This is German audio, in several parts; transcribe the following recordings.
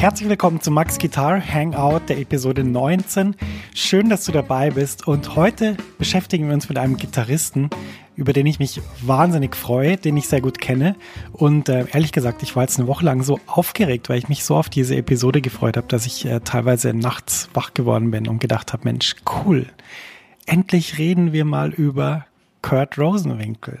Herzlich willkommen zu Max Guitar Hangout der Episode 19. Schön, dass du dabei bist und heute beschäftigen wir uns mit einem Gitarristen, über den ich mich wahnsinnig freue, den ich sehr gut kenne. Und äh, ehrlich gesagt, ich war jetzt eine Woche lang so aufgeregt, weil ich mich so auf diese Episode gefreut habe, dass ich äh, teilweise nachts wach geworden bin und gedacht habe, Mensch, cool. Endlich reden wir mal über Kurt Rosenwinkel.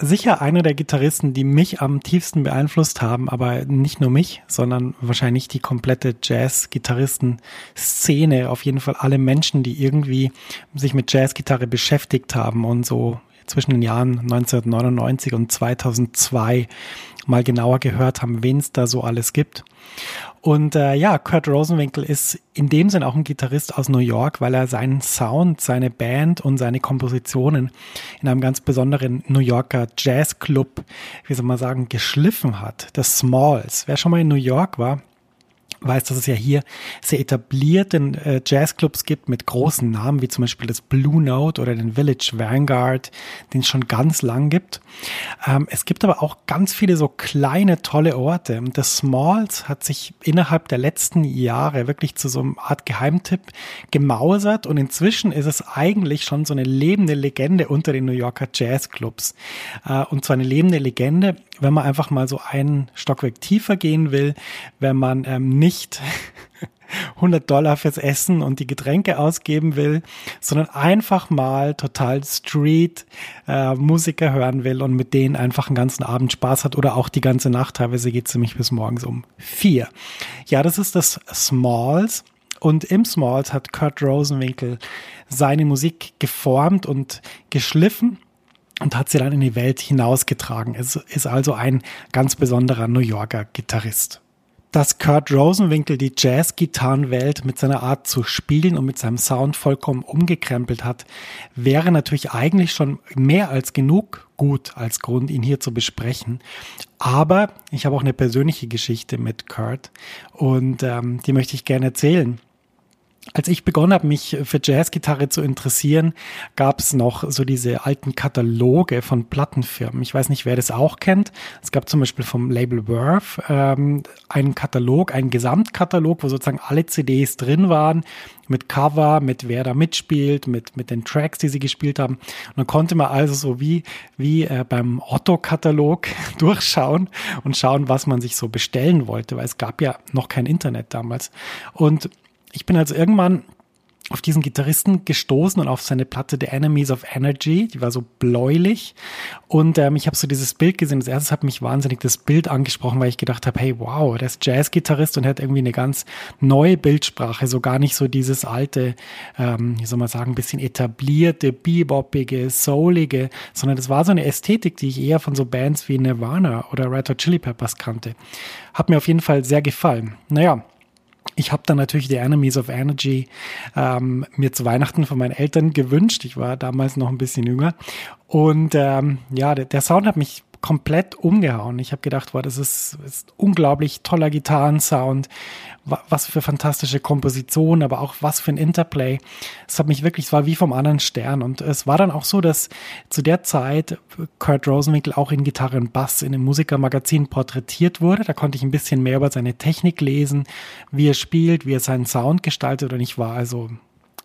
Sicher einer der Gitarristen, die mich am tiefsten beeinflusst haben, aber nicht nur mich, sondern wahrscheinlich die komplette Jazz-Gitarristen-Szene. Auf jeden Fall alle Menschen, die irgendwie sich mit Jazzgitarre beschäftigt haben und so zwischen den Jahren 1999 und 2002 mal genauer gehört haben, wen es da so alles gibt. Und äh, ja, Kurt Rosenwinkel ist in dem Sinn auch ein Gitarrist aus New York, weil er seinen Sound, seine Band und seine Kompositionen in einem ganz besonderen New Yorker Jazzclub, wie soll man sagen, geschliffen hat. Das Smalls. Wer schon mal in New York war, weiß, dass es ja hier sehr etablierte äh, Jazzclubs gibt mit großen Namen, wie zum Beispiel das Blue Note oder den Village Vanguard, den es schon ganz lang gibt. Ähm, es gibt aber auch ganz viele so kleine, tolle Orte. Das Smalls hat sich innerhalb der letzten Jahre wirklich zu so einer Art Geheimtipp gemausert und inzwischen ist es eigentlich schon so eine lebende Legende unter den New Yorker Jazzclubs. Äh, und zwar eine lebende Legende, wenn man einfach mal so einen Stockwerk tiefer gehen will, wenn man ähm, nicht 100 Dollar fürs Essen und die Getränke ausgeben will, sondern einfach mal total Street äh, Musiker hören will und mit denen einfach einen ganzen Abend Spaß hat oder auch die ganze Nacht. Teilweise geht es nämlich bis morgens um vier. Ja, das ist das Smalls. Und im Smalls hat Kurt Rosenwinkel seine Musik geformt und geschliffen und hat sie dann in die Welt hinausgetragen. Es ist also ein ganz besonderer New Yorker Gitarrist. Dass Kurt Rosenwinkel die Jazz-Gitarrenwelt mit seiner Art zu spielen und mit seinem Sound vollkommen umgekrempelt hat, wäre natürlich eigentlich schon mehr als genug gut als Grund, ihn hier zu besprechen. Aber ich habe auch eine persönliche Geschichte mit Kurt und ähm, die möchte ich gerne erzählen als ich begonnen habe, mich für Jazzgitarre zu interessieren, gab es noch so diese alten Kataloge von Plattenfirmen. Ich weiß nicht, wer das auch kennt. Es gab zum Beispiel vom Label Worth ähm, einen Katalog, einen Gesamtkatalog, wo sozusagen alle CDs drin waren, mit Cover, mit wer da mitspielt, mit, mit den Tracks, die sie gespielt haben. Und dann konnte man also so wie, wie äh, beim Otto-Katalog durchschauen und schauen, was man sich so bestellen wollte, weil es gab ja noch kein Internet damals. Und ich bin also irgendwann auf diesen Gitarristen gestoßen und auf seine Platte The Enemies of Energy, die war so bläulich und ähm, ich habe so dieses Bild gesehen. Das erste hat mich wahnsinnig das Bild angesprochen, weil ich gedacht habe, hey wow, der ist Jazzgitarrist und hat irgendwie eine ganz neue Bildsprache, so gar nicht so dieses alte, ähm, wie soll man sagen, bisschen etablierte, beboppige, soulige, sondern das war so eine Ästhetik, die ich eher von so Bands wie Nirvana oder Red Hot Chili Peppers kannte. Hat mir auf jeden Fall sehr gefallen. Naja, ich habe dann natürlich die Enemies of Energy ähm, mir zu Weihnachten von meinen Eltern gewünscht. Ich war damals noch ein bisschen jünger. Und ähm, ja, der, der, Sound hat mich komplett umgehauen. Ich habe gedacht, wow, das ist, ist unglaublich toller Gitarrensound, was für fantastische Komposition, aber auch was für ein Interplay. Es hat mich wirklich, es war wie vom anderen Stern. Und es war dann auch so, dass zu der Zeit Kurt Rosenwinkel auch in Gitarre und Bass in einem Musikermagazin porträtiert wurde. Da konnte ich ein bisschen mehr über seine Technik lesen, wie er spielt, wie er seinen Sound gestaltet. Und ich war also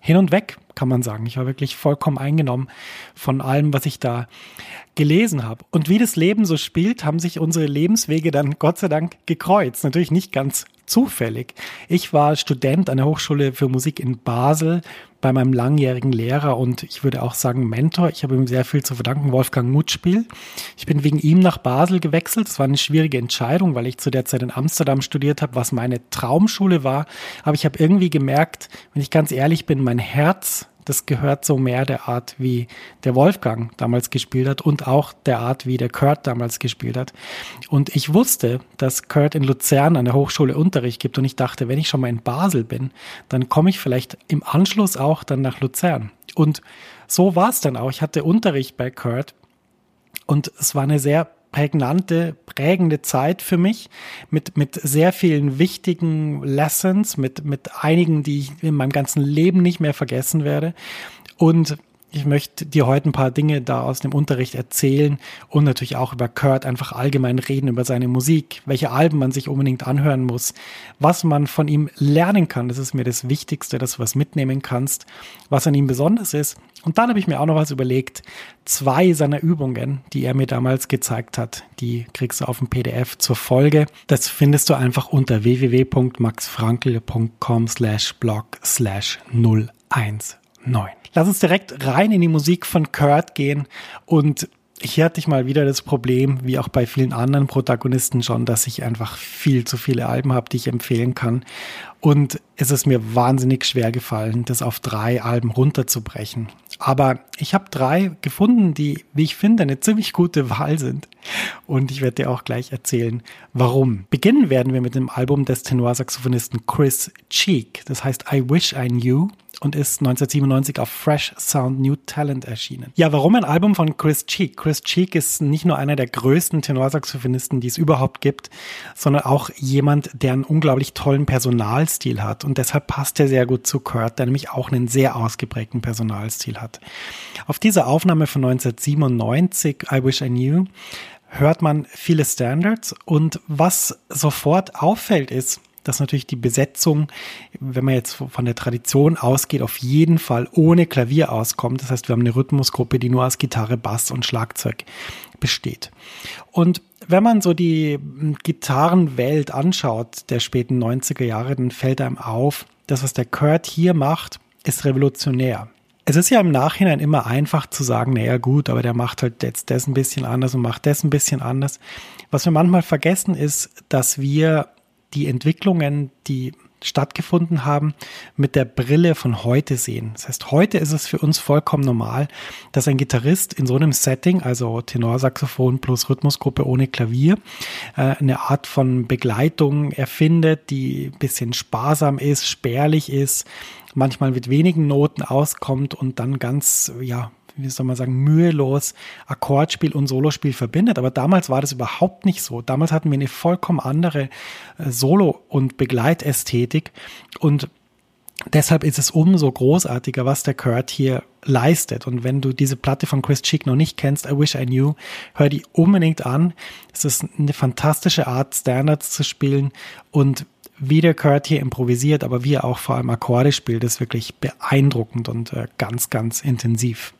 hin und weg, kann man sagen. Ich war wirklich vollkommen eingenommen von allem, was ich da gelesen habe. Und wie das Leben so spielt, haben sich unsere Lebenswege dann Gott sei Dank gekreuzt. Natürlich nicht ganz zufällig. Ich war Student an der Hochschule für Musik in Basel bei meinem langjährigen Lehrer und ich würde auch sagen Mentor. Ich habe ihm sehr viel zu verdanken, Wolfgang Mutspiel. Ich bin wegen ihm nach Basel gewechselt. Es war eine schwierige Entscheidung, weil ich zu der Zeit in Amsterdam studiert habe, was meine Traumschule war. Aber ich habe irgendwie gemerkt, wenn ich ganz ehrlich bin, mein Herz das gehört so mehr der Art, wie der Wolfgang damals gespielt hat und auch der Art, wie der Kurt damals gespielt hat. Und ich wusste, dass Kurt in Luzern an der Hochschule Unterricht gibt und ich dachte, wenn ich schon mal in Basel bin, dann komme ich vielleicht im Anschluss auch dann nach Luzern. Und so war es dann auch. Ich hatte Unterricht bei Kurt und es war eine sehr prägnante, prägende Zeit für mich mit, mit sehr vielen wichtigen Lessons, mit, mit einigen, die ich in meinem ganzen Leben nicht mehr vergessen werde. Und ich möchte dir heute ein paar Dinge da aus dem Unterricht erzählen und natürlich auch über Kurt einfach allgemein reden, über seine Musik, welche Alben man sich unbedingt anhören muss, was man von ihm lernen kann. Das ist mir das Wichtigste, dass du was mitnehmen kannst, was an ihm besonders ist. Und dann habe ich mir auch noch was überlegt. Zwei seiner Übungen, die er mir damals gezeigt hat, die kriegst du auf dem PDF zur Folge. Das findest du einfach unter www.maxfrankel.com slash blog slash 019. Lass uns direkt rein in die Musik von Kurt gehen und hier hatte ich mal wieder das Problem, wie auch bei vielen anderen Protagonisten schon, dass ich einfach viel zu viele Alben habe, die ich empfehlen kann. Und es ist mir wahnsinnig schwer gefallen, das auf drei Alben runterzubrechen. Aber ich habe drei gefunden, die, wie ich finde, eine ziemlich gute Wahl sind. Und ich werde dir auch gleich erzählen, warum. Beginnen werden wir mit dem Album des Tenorsaxophonisten Chris Cheek. Das heißt I Wish I Knew und ist 1997 auf Fresh Sound New Talent erschienen. Ja, warum ein Album von Chris Cheek? Chris Cheek ist nicht nur einer der größten Tenorsaxophonisten, die es überhaupt gibt, sondern auch jemand, der einen unglaublich tollen Personalstil hat. Und deshalb passt er sehr gut zu Kurt, der nämlich auch einen sehr ausgeprägten Personalstil hat. Auf dieser Aufnahme von 1997, I Wish I Knew, hört man viele Standards und was sofort auffällt ist, dass natürlich die Besetzung, wenn man jetzt von der Tradition ausgeht, auf jeden Fall ohne Klavier auskommt. Das heißt, wir haben eine Rhythmusgruppe, die nur aus Gitarre, Bass und Schlagzeug besteht. Und wenn man so die Gitarrenwelt anschaut der späten 90er Jahre, dann fällt einem auf, dass was der Kurt hier macht, ist revolutionär. Es ist ja im Nachhinein immer einfach zu sagen, naja gut, aber der macht halt jetzt das ein bisschen anders und macht das ein bisschen anders. Was wir manchmal vergessen ist, dass wir die Entwicklungen, die stattgefunden haben, mit der Brille von heute sehen. Das heißt, heute ist es für uns vollkommen normal, dass ein Gitarrist in so einem Setting, also Tenorsaxophon plus Rhythmusgruppe ohne Klavier, äh, eine Art von Begleitung erfindet, die ein bisschen sparsam ist, spärlich ist, manchmal mit wenigen Noten auskommt und dann ganz, ja, wie soll man sagen, mühelos Akkordspiel und Solospiel verbindet. Aber damals war das überhaupt nicht so. Damals hatten wir eine vollkommen andere äh, Solo- und Begleitästhetik und Deshalb ist es umso großartiger, was der Kurt hier leistet. Und wenn du diese Platte von Chris Cheek noch nicht kennst, I Wish I Knew, hör die unbedingt an. Es ist eine fantastische Art, Standards zu spielen und wie der Kurt hier improvisiert, aber wie er auch vor allem Akkorde spielt, ist wirklich beeindruckend und äh, ganz, ganz intensiv.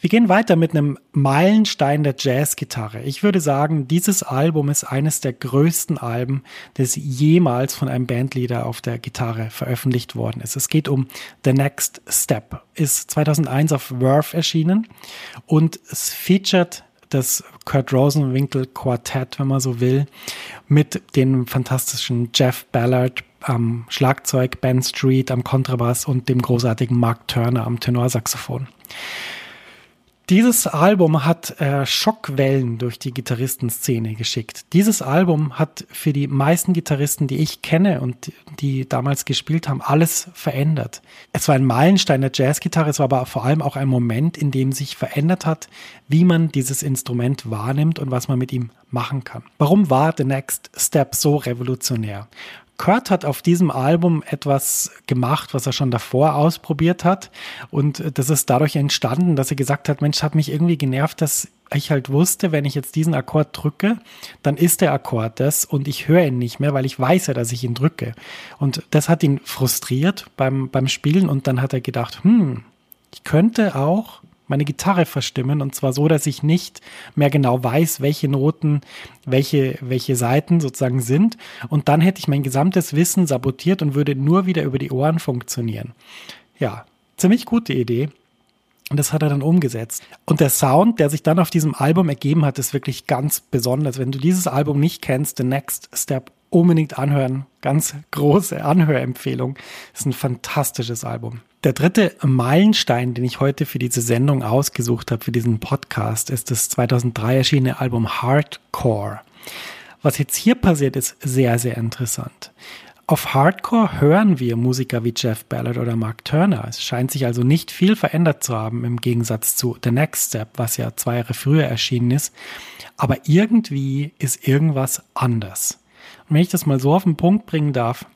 Wir gehen weiter mit einem Meilenstein der Jazzgitarre. Ich würde sagen, dieses Album ist eines der größten Alben, das jemals von einem Bandleader auf der Gitarre veröffentlicht worden ist. Es geht um The Next Step. Ist 2001 auf Verve erschienen und es featuret das Kurt Rosenwinkel Quartett, wenn man so will, mit dem fantastischen Jeff Ballard am Schlagzeug, Ben Street am Kontrabass und dem großartigen Mark Turner am Tenorsaxophon. Dieses Album hat äh, Schockwellen durch die Gitarristenszene geschickt. Dieses Album hat für die meisten Gitarristen, die ich kenne und die damals gespielt haben, alles verändert. Es war ein Meilenstein der Jazzgitarre, es war aber vor allem auch ein Moment, in dem sich verändert hat, wie man dieses Instrument wahrnimmt und was man mit ihm machen kann. Warum war The Next Step so revolutionär? Kurt hat auf diesem Album etwas gemacht, was er schon davor ausprobiert hat. Und das ist dadurch entstanden, dass er gesagt hat, Mensch, hat mich irgendwie genervt, dass ich halt wusste, wenn ich jetzt diesen Akkord drücke, dann ist der Akkord das und ich höre ihn nicht mehr, weil ich weiß ja, dass ich ihn drücke. Und das hat ihn frustriert beim, beim Spielen und dann hat er gedacht, hm, ich könnte auch meine Gitarre verstimmen und zwar so, dass ich nicht mehr genau weiß, welche Noten, welche, welche Seiten sozusagen sind und dann hätte ich mein gesamtes Wissen sabotiert und würde nur wieder über die Ohren funktionieren. Ja, ziemlich gute Idee. Und das hat er dann umgesetzt. Und der Sound, der sich dann auf diesem Album ergeben hat, ist wirklich ganz besonders. Wenn du dieses Album nicht kennst, The Next Step unbedingt anhören. Ganz große Anhörempfehlung. ist ein fantastisches Album. Der dritte Meilenstein, den ich heute für diese Sendung ausgesucht habe, für diesen Podcast, ist das 2003 erschienene Album Hardcore. Was jetzt hier passiert, ist sehr, sehr interessant. Auf Hardcore hören wir Musiker wie Jeff Ballard oder Mark Turner. Es scheint sich also nicht viel verändert zu haben im Gegensatz zu The Next Step, was ja zwei Jahre früher erschienen ist. Aber irgendwie ist irgendwas anders. Und wenn ich das mal so auf den Punkt bringen darf,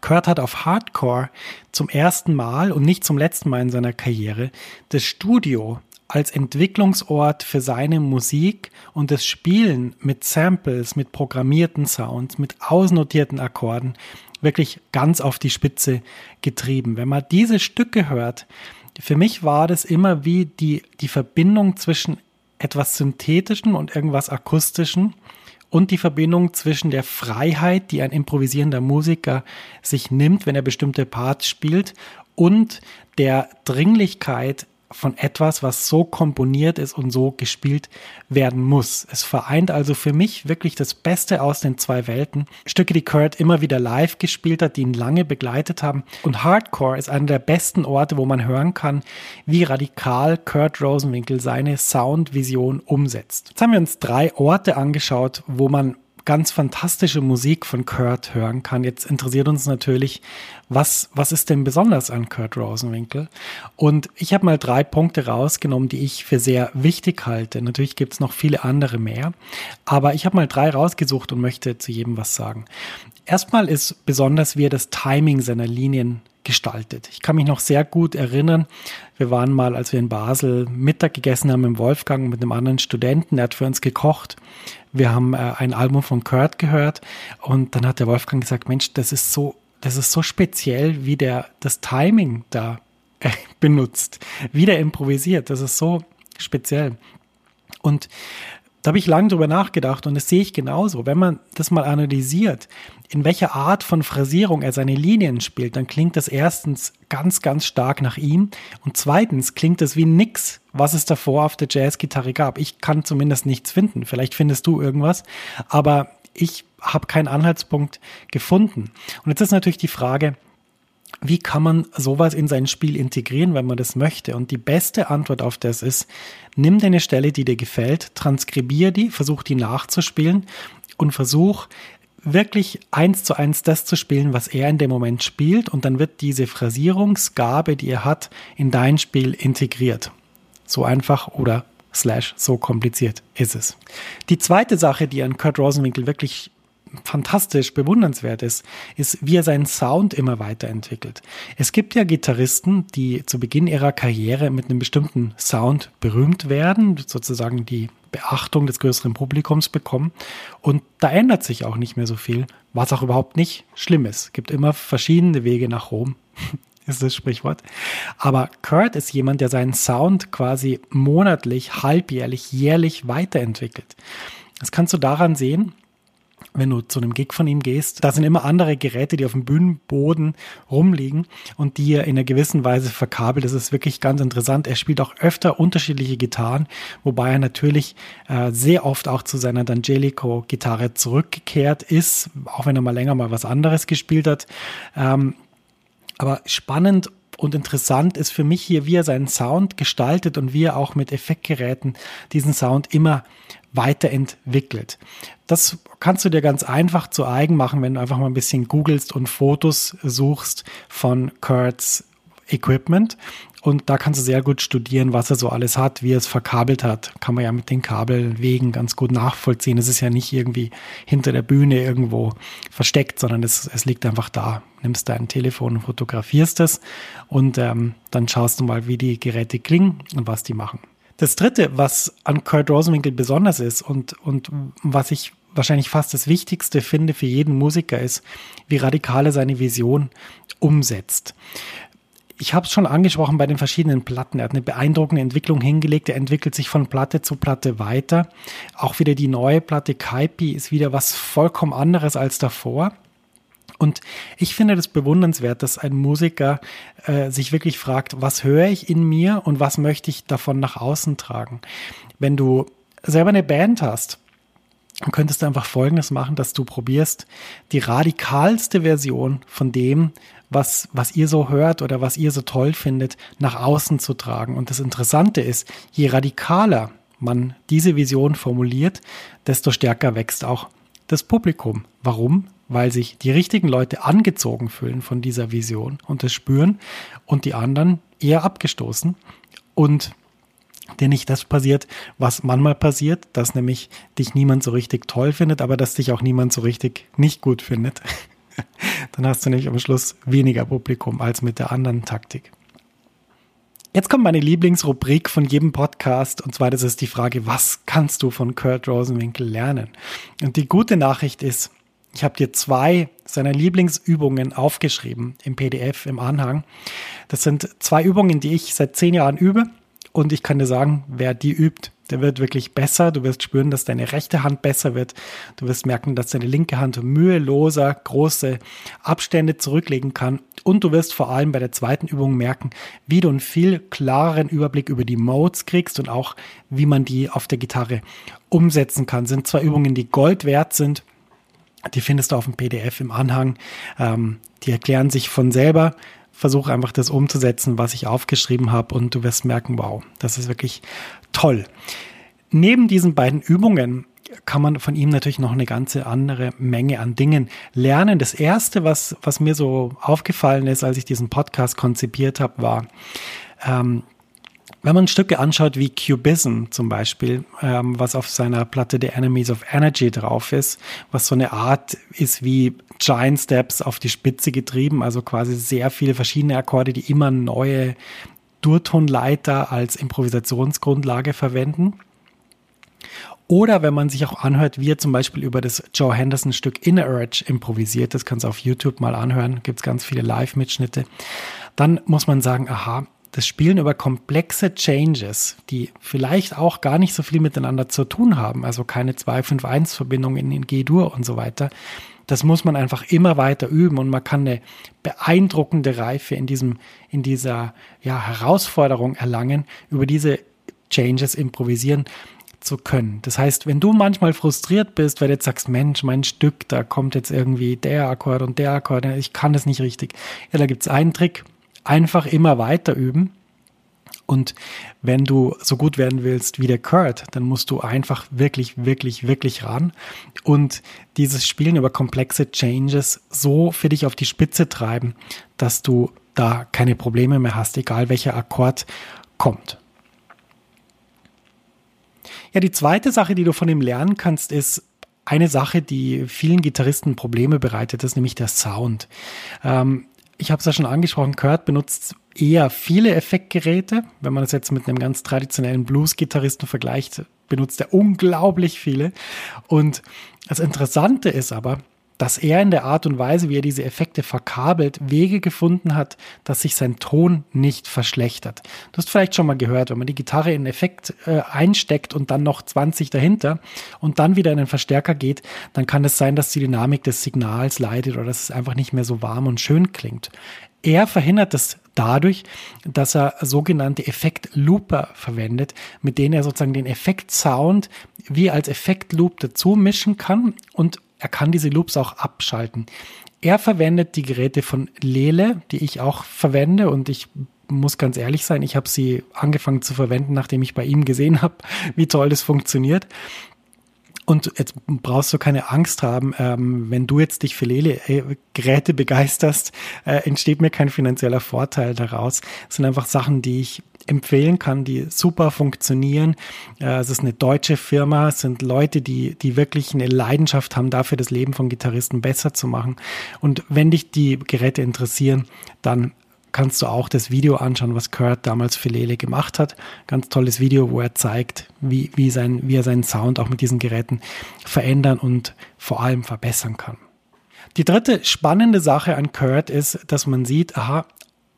Kurt hat auf Hardcore zum ersten Mal und nicht zum letzten Mal in seiner Karriere das Studio als Entwicklungsort für seine Musik und das Spielen mit Samples, mit programmierten Sounds, mit ausnotierten Akkorden wirklich ganz auf die Spitze getrieben. Wenn man diese Stücke hört, für mich war das immer wie die, die Verbindung zwischen etwas Synthetischen und irgendwas Akustischen und die Verbindung zwischen der Freiheit, die ein improvisierender Musiker sich nimmt, wenn er bestimmte Parts spielt, und der Dringlichkeit von etwas, was so komponiert ist und so gespielt werden muss. Es vereint also für mich wirklich das Beste aus den zwei Welten. Stücke, die Kurt immer wieder live gespielt hat, die ihn lange begleitet haben. Und Hardcore ist einer der besten Orte, wo man hören kann, wie radikal Kurt Rosenwinkel seine Soundvision umsetzt. Jetzt haben wir uns drei Orte angeschaut, wo man ganz fantastische Musik von Kurt hören kann. Jetzt interessiert uns natürlich, was, was ist denn besonders an Kurt Rosenwinkel? Und ich habe mal drei Punkte rausgenommen, die ich für sehr wichtig halte. Natürlich gibt es noch viele andere mehr, aber ich habe mal drei rausgesucht und möchte zu jedem was sagen. Erstmal ist besonders, wie er das Timing seiner Linien gestaltet. Ich kann mich noch sehr gut erinnern, wir waren mal, als wir in Basel Mittag gegessen haben mit Wolfgang mit einem anderen Studenten, der hat für uns gekocht. Wir haben äh, ein Album von Kurt gehört und dann hat der Wolfgang gesagt, Mensch, das ist so, das ist so speziell, wie der das Timing da äh, benutzt, wie der improvisiert. Das ist so speziell. Und da habe ich lange drüber nachgedacht und das sehe ich genauso. Wenn man das mal analysiert, in welcher Art von Phrasierung er seine Linien spielt, dann klingt das erstens ganz, ganz stark nach ihm und zweitens klingt es wie nix, was es davor auf der Jazzgitarre gab. Ich kann zumindest nichts finden. Vielleicht findest du irgendwas, aber ich habe keinen Anhaltspunkt gefunden. Und jetzt ist natürlich die Frage, wie kann man sowas in sein Spiel integrieren, wenn man das möchte? Und die beste Antwort auf das ist, nimm deine Stelle, die dir gefällt, transkribier die, versuch die nachzuspielen und versuch wirklich eins zu eins das zu spielen, was er in dem Moment spielt und dann wird diese Phrasierungsgabe, die er hat, in dein Spiel integriert. So einfach oder slash so kompliziert ist es. Die zweite Sache, die an Kurt Rosenwinkel wirklich fantastisch bewundernswert ist, ist, wie er seinen Sound immer weiterentwickelt. Es gibt ja Gitarristen, die zu Beginn ihrer Karriere mit einem bestimmten Sound berühmt werden, sozusagen die Beachtung des größeren Publikums bekommen. Und da ändert sich auch nicht mehr so viel, was auch überhaupt nicht schlimm ist. Es gibt immer verschiedene Wege nach Rom. ist das Sprichwort. Aber Kurt ist jemand, der seinen Sound quasi monatlich, halbjährlich, jährlich weiterentwickelt. Das kannst du daran sehen, wenn du zu einem Gig von ihm gehst, da sind immer andere Geräte, die auf dem Bühnenboden rumliegen und die er in einer gewissen Weise verkabelt. Das ist wirklich ganz interessant. Er spielt auch öfter unterschiedliche Gitarren, wobei er natürlich äh, sehr oft auch zu seiner D'Angelico-Gitarre zurückgekehrt ist, auch wenn er mal länger mal was anderes gespielt hat. Ähm, aber spannend Und interessant ist für mich hier, wie er seinen Sound gestaltet und wie er auch mit Effektgeräten diesen Sound immer weiterentwickelt. Das kannst du dir ganz einfach zu eigen machen, wenn du einfach mal ein bisschen googelst und Fotos suchst von Kurt's Equipment. Und da kannst du sehr gut studieren, was er so alles hat, wie er es verkabelt hat. Kann man ja mit den Kabelwegen ganz gut nachvollziehen. Es ist ja nicht irgendwie hinter der Bühne irgendwo versteckt, sondern es, es liegt einfach da. Nimmst dein Telefon und fotografierst es und ähm, dann schaust du mal, wie die Geräte klingen und was die machen. Das dritte, was an Kurt Rosenwinkel besonders ist und, und was ich wahrscheinlich fast das Wichtigste finde für jeden Musiker ist, wie radikal er seine Vision umsetzt ich habe es schon angesprochen bei den verschiedenen Platten. Er hat eine beeindruckende Entwicklung hingelegt. Er entwickelt sich von Platte zu Platte weiter. Auch wieder die neue Platte Kaipi ist wieder was vollkommen anderes als davor. Und ich finde das bewundernswert, dass ein Musiker äh, sich wirklich fragt, was höre ich in mir und was möchte ich davon nach außen tragen. Wenn du selber eine Band hast, könntest du einfach Folgendes machen, dass du probierst, die radikalste Version von dem, was, was ihr so hört oder was ihr so toll findet, nach außen zu tragen. Und das Interessante ist, je radikaler man diese Vision formuliert, desto stärker wächst auch das Publikum. Warum? Weil sich die richtigen Leute angezogen fühlen von dieser Vision und das spüren und die anderen eher abgestoßen. Und dir nicht das passiert, was manchmal passiert, dass nämlich dich niemand so richtig toll findet, aber dass dich auch niemand so richtig nicht gut findet. Dann hast du nämlich am Schluss weniger Publikum als mit der anderen Taktik. Jetzt kommt meine Lieblingsrubrik von jedem Podcast und zwar das ist die Frage, was kannst du von Kurt Rosenwinkel lernen? Und die gute Nachricht ist, ich habe dir zwei seiner Lieblingsübungen aufgeschrieben im PDF, im Anhang. Das sind zwei Übungen, die ich seit zehn Jahren übe und ich kann dir sagen, wer die übt, der wird wirklich besser. Du wirst spüren, dass deine rechte Hand besser wird. Du wirst merken, dass deine linke Hand müheloser große Abstände zurücklegen kann. Und du wirst vor allem bei der zweiten Übung merken, wie du einen viel klareren Überblick über die Modes kriegst und auch, wie man die auf der Gitarre umsetzen kann. Das sind zwei Übungen, die Gold wert sind. Die findest du auf dem PDF im Anhang. Ähm, die erklären sich von selber versuche einfach das umzusetzen, was ich aufgeschrieben habe und du wirst merken, wow, das ist wirklich toll. Neben diesen beiden Übungen kann man von ihm natürlich noch eine ganze andere Menge an Dingen lernen. Das erste, was, was mir so aufgefallen ist, als ich diesen Podcast konzipiert habe, war, ähm, wenn man Stücke anschaut wie Cubism zum Beispiel, ähm, was auf seiner Platte The Enemies of Energy drauf ist, was so eine Art ist wie Giant Steps auf die Spitze getrieben, also quasi sehr viele verschiedene Akkorde, die immer neue Durtonleiter als Improvisationsgrundlage verwenden. Oder wenn man sich auch anhört, wie er zum Beispiel über das Joe Henderson Stück Inner Urge improvisiert, das kannst du auf YouTube mal anhören, gibt es ganz viele Live-Mitschnitte, dann muss man sagen, aha, das Spielen über komplexe Changes, die vielleicht auch gar nicht so viel miteinander zu tun haben, also keine 2-5-1-Verbindung in G-Dur und so weiter, das muss man einfach immer weiter üben und man kann eine beeindruckende Reife in diesem, in dieser ja, Herausforderung erlangen, über diese Changes improvisieren zu können. Das heißt, wenn du manchmal frustriert bist, weil du jetzt sagst, Mensch, mein Stück, da kommt jetzt irgendwie der Akkord und der Akkord, ich kann das nicht richtig. Ja, da gibt es einen Trick, einfach immer weiter üben. Und wenn du so gut werden willst wie der Kurt, dann musst du einfach wirklich, wirklich, wirklich ran und dieses Spielen über komplexe Changes so für dich auf die Spitze treiben, dass du da keine Probleme mehr hast, egal welcher Akkord kommt. Ja, die zweite Sache, die du von ihm lernen kannst, ist eine Sache, die vielen Gitarristen Probleme bereitet, ist nämlich der Sound. Ähm, ich habe es ja schon angesprochen, Kurt benutzt eher viele Effektgeräte. Wenn man das jetzt mit einem ganz traditionellen Blues-Gitarristen vergleicht, benutzt er unglaublich viele. Und das Interessante ist aber, dass er in der Art und Weise, wie er diese Effekte verkabelt, Wege gefunden hat, dass sich sein Ton nicht verschlechtert. Du hast vielleicht schon mal gehört, wenn man die Gitarre in einen Effekt äh, einsteckt und dann noch 20 dahinter und dann wieder in den Verstärker geht, dann kann es sein, dass die Dynamik des Signals leidet oder dass es einfach nicht mehr so warm und schön klingt. Er verhindert das dadurch, dass er sogenannte Effekt-Looper verwendet, mit denen er sozusagen den Effekt-Sound wie als Effekt-Loop dazu mischen kann und er kann diese Loops auch abschalten. Er verwendet die Geräte von Lele, die ich auch verwende und ich muss ganz ehrlich sein, ich habe sie angefangen zu verwenden, nachdem ich bei ihm gesehen habe, wie toll das funktioniert. Und jetzt brauchst du keine Angst haben, ähm, wenn du jetzt dich für Lele-Geräte begeisterst, äh, entsteht mir kein finanzieller Vorteil daraus. Es sind einfach Sachen, die ich empfehlen kann, die super funktionieren. Äh, es ist eine deutsche Firma, es sind Leute, die, die wirklich eine Leidenschaft haben, dafür das Leben von Gitarristen besser zu machen. Und wenn dich die Geräte interessieren, dann kannst du auch das Video anschauen, was Kurt damals für Lele gemacht hat. Ganz tolles Video, wo er zeigt, wie, wie, sein, wie er seinen Sound auch mit diesen Geräten verändern und vor allem verbessern kann. Die dritte spannende Sache an Kurt ist, dass man sieht, aha,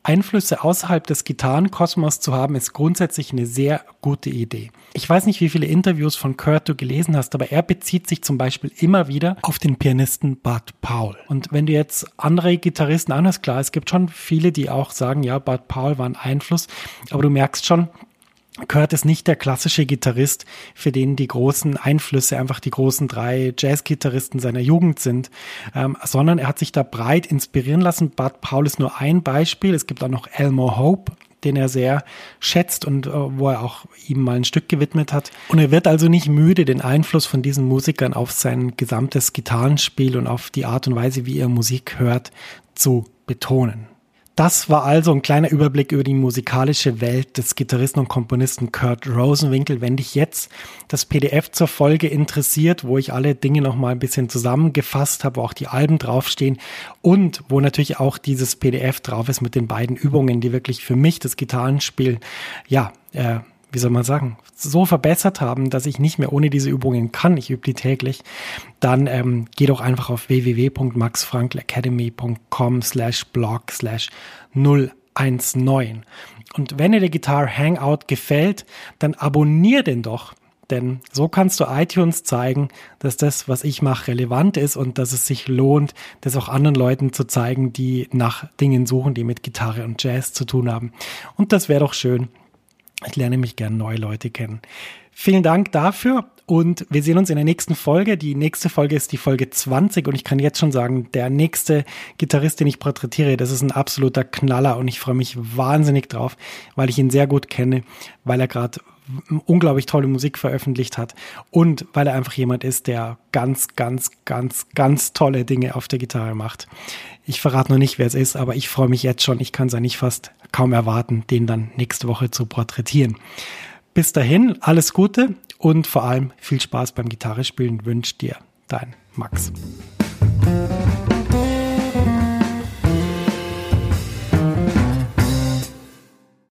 Einflüsse außerhalb des Gitarrenkosmos zu haben, ist grundsätzlich eine sehr gute Idee. Ich weiß nicht, wie viele Interviews von Kurt du gelesen hast, aber er bezieht sich zum Beispiel immer wieder auf den Pianisten Bud Powell. Und wenn du jetzt andere Gitarristen anhörst, klar, es gibt schon viele, die auch sagen, ja, Bud Powell war ein Einfluss, aber du merkst schon, Kurt ist nicht der klassische Gitarrist, für den die großen Einflüsse einfach die großen drei Jazz-Gitarristen seiner Jugend sind, ähm, sondern er hat sich da breit inspirieren lassen. Bud Paul ist nur ein Beispiel. Es gibt auch noch Elmore Hope, den er sehr schätzt und äh, wo er auch ihm mal ein Stück gewidmet hat. Und er wird also nicht müde, den Einfluss von diesen Musikern auf sein gesamtes Gitarrenspiel und auf die Art und Weise, wie er Musik hört, zu betonen. Das war also ein kleiner Überblick über die musikalische Welt des Gitarristen und Komponisten Kurt Rosenwinkel. Wenn dich jetzt das PDF zur Folge interessiert, wo ich alle Dinge nochmal ein bisschen zusammengefasst habe, wo auch die Alben draufstehen und wo natürlich auch dieses PDF drauf ist mit den beiden Übungen, die wirklich für mich das Gitarrenspiel, ja, äh, wie soll man sagen, so verbessert haben, dass ich nicht mehr ohne diese Übungen kann, ich übe die täglich, dann ähm, geh doch einfach auf www.maxfrankelacademy.com slash blog slash 019. Und wenn dir der Guitar Hangout gefällt, dann abonnier den doch. Denn so kannst du iTunes zeigen, dass das, was ich mache, relevant ist und dass es sich lohnt, das auch anderen Leuten zu zeigen, die nach Dingen suchen, die mit Gitarre und Jazz zu tun haben. Und das wäre doch schön, ich lerne mich gern neue Leute kennen. Vielen Dank dafür und wir sehen uns in der nächsten Folge. Die nächste Folge ist die Folge 20 und ich kann jetzt schon sagen, der nächste Gitarrist, den ich porträtiere, das ist ein absoluter Knaller und ich freue mich wahnsinnig drauf, weil ich ihn sehr gut kenne, weil er gerade unglaublich tolle Musik veröffentlicht hat und weil er einfach jemand ist, der ganz, ganz, ganz, ganz tolle Dinge auf der Gitarre macht. Ich verrate noch nicht, wer es ist, aber ich freue mich jetzt schon. Ich kann es nicht fast kaum erwarten, den dann nächste Woche zu porträtieren. Bis dahin, alles Gute und vor allem viel Spaß beim Gitarrespielen wünscht dir dein Max.